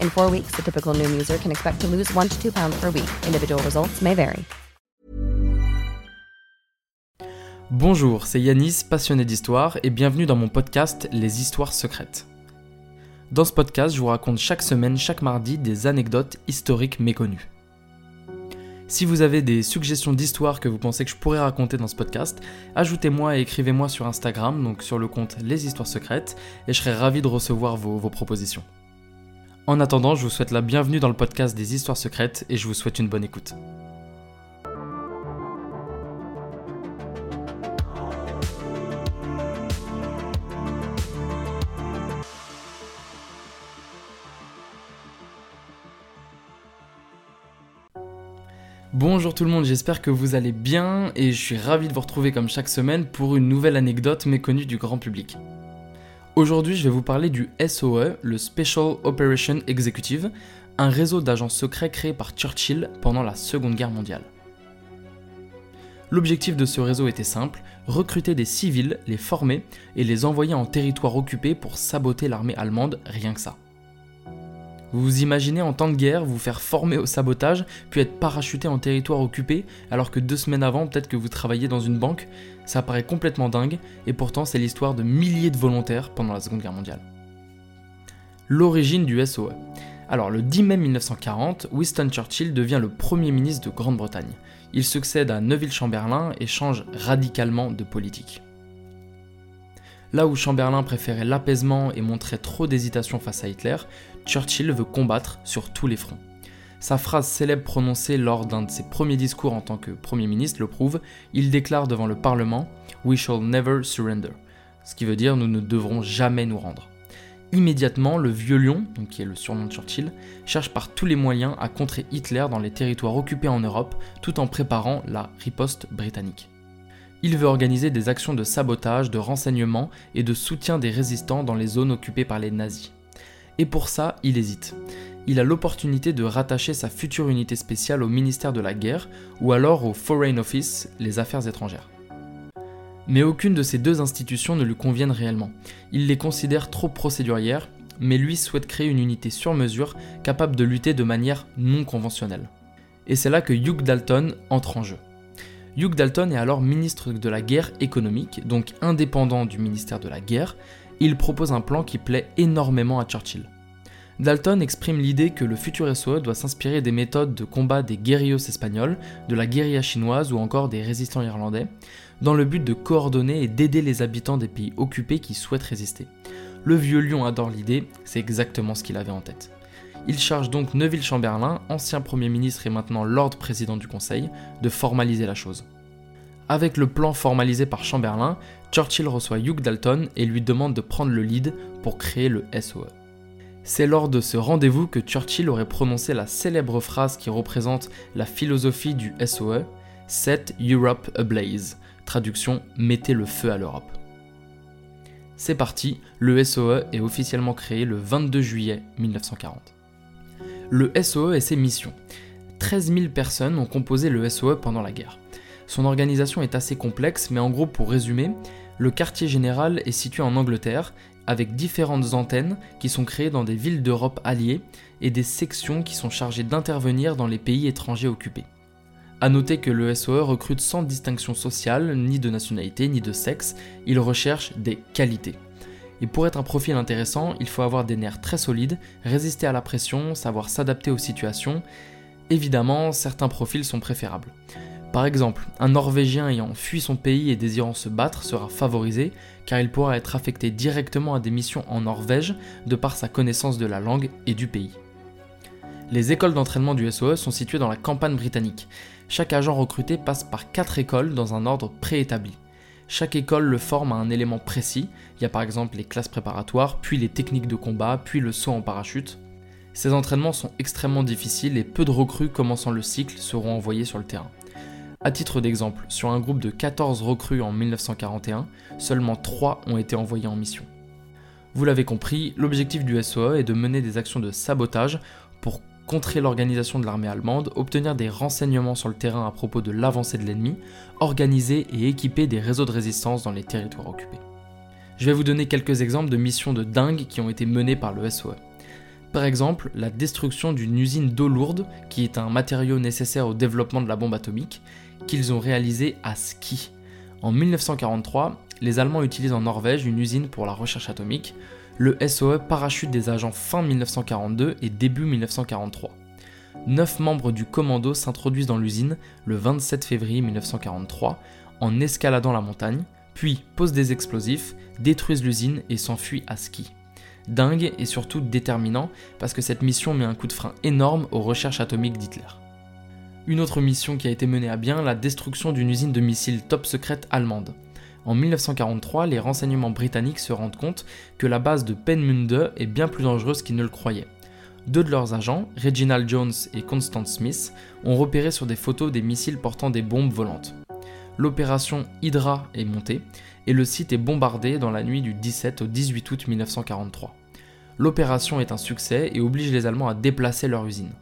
In four weeks, the typical Noom user can expect to lose one to two pounds per week. Individual results may vary. Bonjour, c'est Yanis, passionné d'histoire, et bienvenue dans mon podcast Les Histoires secrètes. Dans ce podcast, je vous raconte chaque semaine, chaque mardi, des anecdotes historiques méconnues. Si vous avez des suggestions d'histoires que vous pensez que je pourrais raconter dans ce podcast, ajoutez-moi et écrivez-moi sur Instagram, donc sur le compte Les Histoires Secrètes, et je serai ravi de recevoir vos, vos propositions. En attendant, je vous souhaite la bienvenue dans le podcast des Histoires Secrètes et je vous souhaite une bonne écoute. Bonjour tout le monde, j'espère que vous allez bien et je suis ravi de vous retrouver comme chaque semaine pour une nouvelle anecdote méconnue du grand public. Aujourd'hui, je vais vous parler du SOE, le Special Operation Executive, un réseau d'agents secrets créé par Churchill pendant la Seconde Guerre mondiale. L'objectif de ce réseau était simple, recruter des civils, les former et les envoyer en territoire occupé pour saboter l'armée allemande, rien que ça. Vous vous imaginez en temps de guerre vous faire former au sabotage, puis être parachuté en territoire occupé, alors que deux semaines avant, peut-être que vous travailliez dans une banque Ça paraît complètement dingue, et pourtant c'est l'histoire de milliers de volontaires pendant la Seconde Guerre mondiale. L'origine du SOE. Alors, le 10 mai 1940, Winston Churchill devient le Premier ministre de Grande-Bretagne. Il succède à Neville Chamberlain et change radicalement de politique. Là où Chamberlain préférait l'apaisement et montrait trop d'hésitation face à Hitler, Churchill veut combattre sur tous les fronts. Sa phrase célèbre prononcée lors d'un de ses premiers discours en tant que Premier ministre le prouve, il déclare devant le Parlement We shall never surrender, ce qui veut dire nous ne devrons jamais nous rendre. Immédiatement, le vieux lion, qui est le surnom de Churchill, cherche par tous les moyens à contrer Hitler dans les territoires occupés en Europe tout en préparant la riposte britannique. Il veut organiser des actions de sabotage, de renseignement et de soutien des résistants dans les zones occupées par les nazis. Et pour ça, il hésite. Il a l'opportunité de rattacher sa future unité spéciale au ministère de la Guerre ou alors au Foreign Office, les affaires étrangères. Mais aucune de ces deux institutions ne lui conviennent réellement. Il les considère trop procédurières, mais lui souhaite créer une unité sur mesure capable de lutter de manière non conventionnelle. Et c'est là que Hugh Dalton entre en jeu. Hugh Dalton est alors ministre de la guerre économique, donc indépendant du ministère de la guerre. Il propose un plan qui plaît énormément à Churchill. Dalton exprime l'idée que le futur SOE doit s'inspirer des méthodes de combat des guerrillos espagnols, de la guérilla chinoise ou encore des résistants irlandais, dans le but de coordonner et d'aider les habitants des pays occupés qui souhaitent résister. Le vieux lion adore l'idée, c'est exactement ce qu'il avait en tête. Il charge donc Neville Chamberlain, ancien Premier ministre et maintenant Lord Président du Conseil, de formaliser la chose. Avec le plan formalisé par Chamberlain, Churchill reçoit Hugh Dalton et lui demande de prendre le lead pour créer le SOE. C'est lors de ce rendez-vous que Churchill aurait prononcé la célèbre phrase qui représente la philosophie du SOE, Set Europe ablaze, traduction Mettez le feu à l'Europe. C'est parti, le SOE est officiellement créé le 22 juillet 1940 le SOE et ses missions. 13 000 personnes ont composé le SOE pendant la guerre. Son organisation est assez complexe, mais en gros, pour résumer, le quartier général est situé en Angleterre, avec différentes antennes qui sont créées dans des villes d'Europe alliées et des sections qui sont chargées d'intervenir dans les pays étrangers occupés. A noter que le SOE recrute sans distinction sociale, ni de nationalité, ni de sexe, il recherche des qualités. Et pour être un profil intéressant, il faut avoir des nerfs très solides, résister à la pression, savoir s'adapter aux situations. Évidemment, certains profils sont préférables. Par exemple, un Norvégien ayant fui son pays et désirant se battre sera favorisé car il pourra être affecté directement à des missions en Norvège de par sa connaissance de la langue et du pays. Les écoles d'entraînement du SOE sont situées dans la campagne britannique. Chaque agent recruté passe par quatre écoles dans un ordre préétabli. Chaque école le forme à un élément précis. Il y a par exemple les classes préparatoires, puis les techniques de combat, puis le saut en parachute. Ces entraînements sont extrêmement difficiles et peu de recrues commençant le cycle seront envoyés sur le terrain. A titre d'exemple, sur un groupe de 14 recrues en 1941, seulement 3 ont été envoyés en mission. Vous l'avez compris, l'objectif du SOE est de mener des actions de sabotage pour contrer l'organisation de l'armée allemande, obtenir des renseignements sur le terrain à propos de l'avancée de l'ennemi, organiser et équiper des réseaux de résistance dans les territoires occupés. Je vais vous donner quelques exemples de missions de dingue qui ont été menées par le SOE. Par exemple, la destruction d'une usine d'eau lourde, qui est un matériau nécessaire au développement de la bombe atomique, qu'ils ont réalisé à Ski. En 1943, les Allemands utilisent en Norvège une usine pour la recherche atomique. Le SOE parachute des agents fin 1942 et début 1943. Neuf membres du commando s'introduisent dans l'usine le 27 février 1943 en escaladant la montagne, puis posent des explosifs, détruisent l'usine et s'enfuient à ski. Dingue et surtout déterminant parce que cette mission met un coup de frein énorme aux recherches atomiques d'Hitler. Une autre mission qui a été menée à bien, la destruction d'une usine de missiles top secrète allemande. En 1943, les renseignements britanniques se rendent compte que la base de Penmunde est bien plus dangereuse qu'ils ne le croyaient. Deux de leurs agents, Reginald Jones et Constance Smith, ont repéré sur des photos des missiles portant des bombes volantes. L'opération Hydra est montée et le site est bombardé dans la nuit du 17 au 18 août 1943. L'opération est un succès et oblige les Allemands à déplacer leur usine.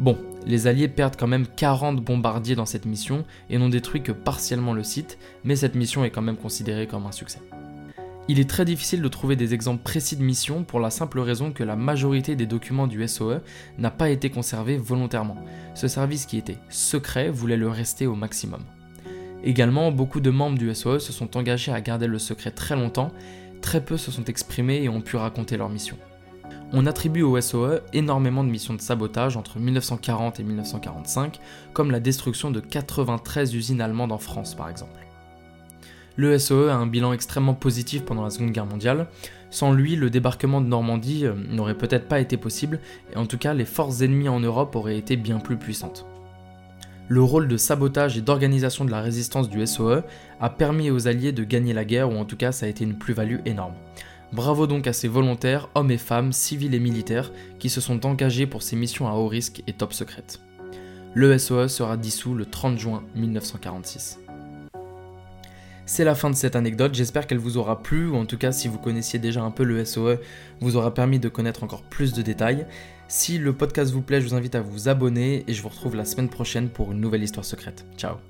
Bon, les Alliés perdent quand même 40 bombardiers dans cette mission et n'ont détruit que partiellement le site, mais cette mission est quand même considérée comme un succès. Il est très difficile de trouver des exemples précis de missions pour la simple raison que la majorité des documents du SOE n'a pas été conservé volontairement. Ce service qui était secret voulait le rester au maximum. Également, beaucoup de membres du SOE se sont engagés à garder le secret très longtemps, très peu se sont exprimés et ont pu raconter leur mission on attribue au SOE énormément de missions de sabotage entre 1940 et 1945, comme la destruction de 93 usines allemandes en France par exemple. Le SOE a un bilan extrêmement positif pendant la Seconde Guerre mondiale. Sans lui, le débarquement de Normandie euh, n'aurait peut-être pas été possible, et en tout cas, les forces ennemies en Europe auraient été bien plus puissantes. Le rôle de sabotage et d'organisation de la résistance du SOE a permis aux Alliés de gagner la guerre, ou en tout cas, ça a été une plus-value énorme. Bravo donc à ces volontaires, hommes et femmes, civils et militaires, qui se sont engagés pour ces missions à haut risque et top secrètes. Le SOE sera dissous le 30 juin 1946. C'est la fin de cette anecdote, j'espère qu'elle vous aura plu, ou en tout cas si vous connaissiez déjà un peu le SOE, vous aura permis de connaître encore plus de détails. Si le podcast vous plaît, je vous invite à vous abonner et je vous retrouve la semaine prochaine pour une nouvelle histoire secrète. Ciao